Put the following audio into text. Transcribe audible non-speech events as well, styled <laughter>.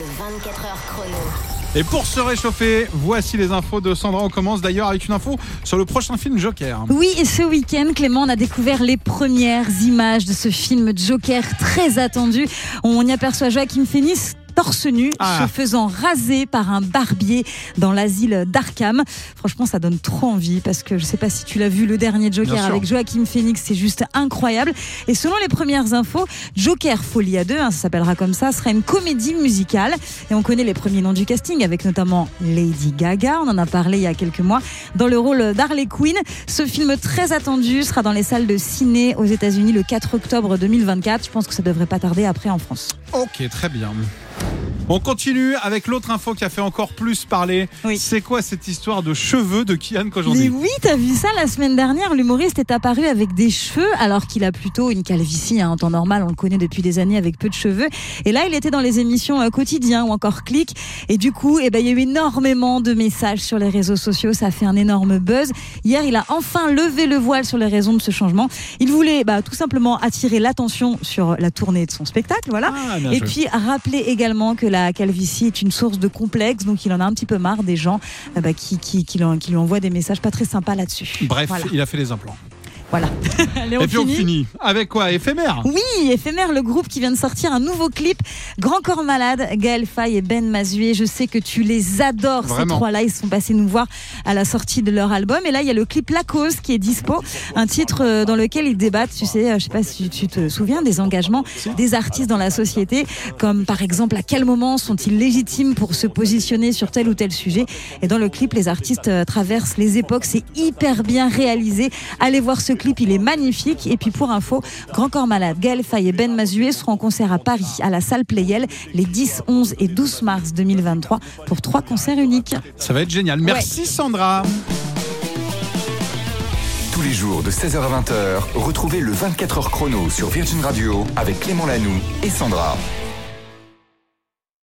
Le 24 heures chrono. Et pour se réchauffer, voici les infos de Sandra. On commence d'ailleurs avec une info sur le prochain film Joker. Oui, et ce week-end, Clément, on a découvert les premières images de ce film Joker très attendu. On y aperçoit Joaquin Phoenix torse nu, Ah. se faisant raser par un barbier dans l'asile d'Arkham. Franchement, ça donne trop envie parce que je sais pas si tu l'as vu, le dernier Joker avec Joaquin Phoenix, c'est juste incroyable. Et selon les premières infos, Joker Folie à deux, hein, ça s'appellera comme ça, sera une comédie musicale. Et on connaît les premiers noms du casting avec notamment Lady Gaga, on en a parlé il y a quelques mois, dans le rôle d'Harley Quinn. Ce film très attendu sera dans les salles de ciné aux États-Unis le 4 octobre 2024. Je pense que ça devrait pas tarder après en France. Ok, très bien. On continue avec l'autre info qui a fait encore plus parler. Oui. C'est quoi cette histoire de cheveux de Kian Mais Kojandi oui, t'as vu ça la semaine dernière? L'humoriste est apparu avec des cheveux alors qu'il a plutôt une calvitie hein, en temps normal. On le connaît depuis des années avec peu de cheveux. Et là, il était dans les émissions euh, quotidiens ou encore Click. Et du coup, eh ben, il y a eu énormément de messages sur les réseaux sociaux. Ça a fait un énorme buzz. Hier, il a enfin levé le voile sur les raisons de ce changement. Il voulait bah, tout simplement attirer l'attention sur la tournée de son spectacle. Voilà. Ah, Et puis rappeler également que la calvitie est une source de complexe, donc il en a un petit peu marre des gens euh, bah, qui, qui, qui, lui, en- qui lui envoient des messages pas très sympas là-dessus. Bref, voilà. il a fait les implants. Voilà. <laughs> Allez, on Et puis on finit. avec quoi Éphémère Oui, éphémère, le groupe qui vient de sortir un nouveau clip, Grand Corps Malade, Gaël Faye et Ben Mazué. Je sais que tu les adores, ces trois-là. Ils sont passés nous voir à la sortie de leur album. Et là, il y a le clip La Cause qui est dispo, un titre euh, dans lequel ils débattent, tu sais, euh, je sais pas si tu te souviens, des engagements des artistes dans la société, comme par exemple à quel moment sont-ils légitimes pour se positionner sur tel ou tel sujet. Et dans le clip, les artistes euh, traversent les époques, c'est hyper bien réalisé. Allez voir ce clip, il est magnifique. Et puis pour info, Grand Corps Malade, Gaël Faye et Ben Mazué seront en concert à Paris, à la salle Playel, les 10, 11 et 12 mars 2023 pour trois concerts uniques. Ça va être génial. Merci Sandra. Tous les jours de 16h à 20h, retrouvez le 24h chrono sur Virgin Radio avec Clément Lanoux et Sandra.